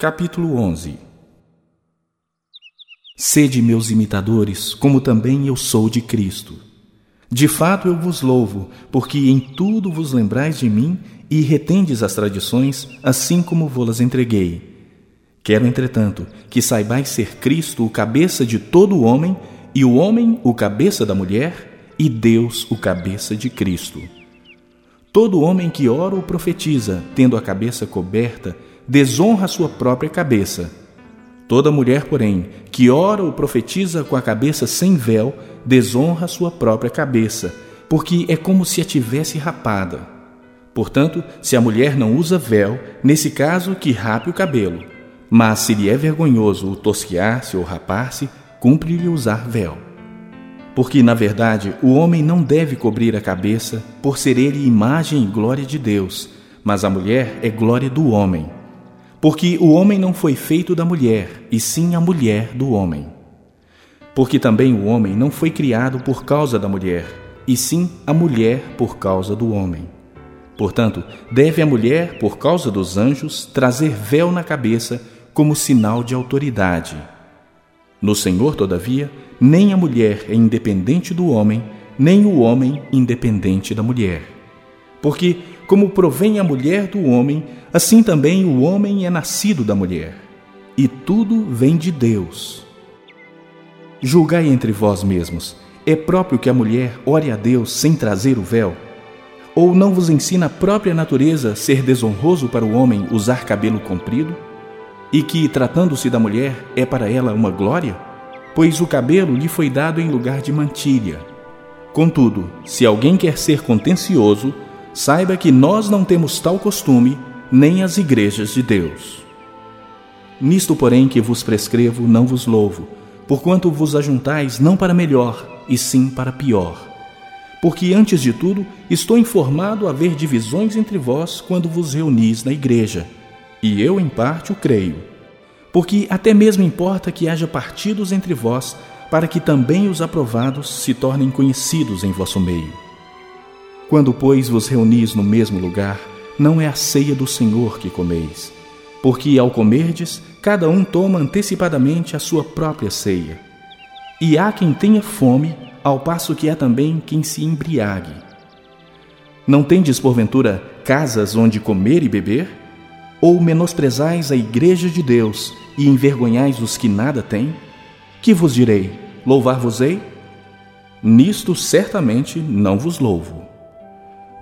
Capítulo 11 Sede meus imitadores, como também eu sou de Cristo. De fato eu vos louvo, porque em tudo vos lembrais de mim e retendes as tradições, assim como vou-las entreguei. Quero, entretanto, que saibais ser Cristo o cabeça de todo o homem, e o homem o cabeça da mulher, e Deus o cabeça de Cristo. Todo homem que ora ou profetiza, tendo a cabeça coberta, desonra sua própria cabeça. Toda mulher, porém, que ora ou profetiza com a cabeça sem véu, desonra sua própria cabeça, porque é como se a tivesse rapada. Portanto, se a mulher não usa véu, nesse caso que rape o cabelo. Mas se lhe é vergonhoso o tosquiar-se ou rapar-se, cumpre-lhe usar véu. Porque, na verdade, o homem não deve cobrir a cabeça, por ser ele imagem e glória de Deus, mas a mulher é glória do homem. Porque o homem não foi feito da mulher, e sim a mulher do homem. Porque também o homem não foi criado por causa da mulher, e sim a mulher por causa do homem. Portanto, deve a mulher, por causa dos anjos, trazer véu na cabeça como sinal de autoridade. No Senhor, todavia, nem a mulher é independente do homem, nem o homem independente da mulher. Porque, como provém a mulher do homem, assim também o homem é nascido da mulher. E tudo vem de Deus. Julgai entre vós mesmos: é próprio que a mulher ore a Deus sem trazer o véu? Ou não vos ensina a própria natureza ser desonroso para o homem usar cabelo comprido? E que, tratando-se da mulher, é para ela uma glória? pois o cabelo lhe foi dado em lugar de mantilha. Contudo, se alguém quer ser contencioso, saiba que nós não temos tal costume, nem as igrejas de Deus. Nisto, porém, que vos prescrevo, não vos louvo, porquanto vos ajuntais não para melhor, e sim para pior. Porque, antes de tudo, estou informado haver divisões entre vós quando vos reunis na igreja, e eu, em parte, o creio porque até mesmo importa que haja partidos entre vós, para que também os aprovados se tornem conhecidos em vosso meio. Quando, pois, vos reunis no mesmo lugar, não é a ceia do Senhor que comeis, porque ao comerdes, cada um toma antecipadamente a sua própria ceia. E há quem tenha fome, ao passo que há também quem se embriague. Não tendes, porventura, casas onde comer e beber? Ou menosprezais a igreja de Deus e envergonhais os que nada têm? Que vos direi? Louvar-vos-ei? Nisto certamente não vos louvo.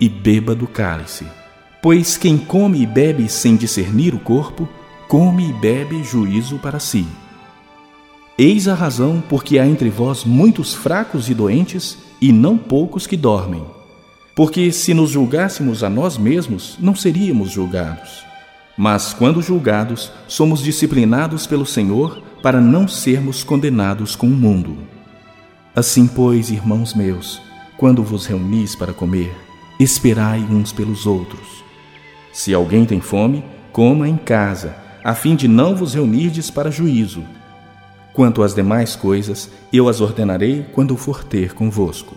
e beba do cálice. Pois quem come e bebe sem discernir o corpo, come e bebe juízo para si. Eis a razão porque há entre vós muitos fracos e doentes, e não poucos que dormem. Porque se nos julgássemos a nós mesmos, não seríamos julgados. Mas quando julgados, somos disciplinados pelo Senhor para não sermos condenados com o mundo. Assim, pois, irmãos meus, quando vos reunis para comer, esperai uns pelos outros. Se alguém tem fome, coma em casa, a fim de não vos reunirdes para juízo. Quanto às demais coisas, eu as ordenarei quando for ter convosco.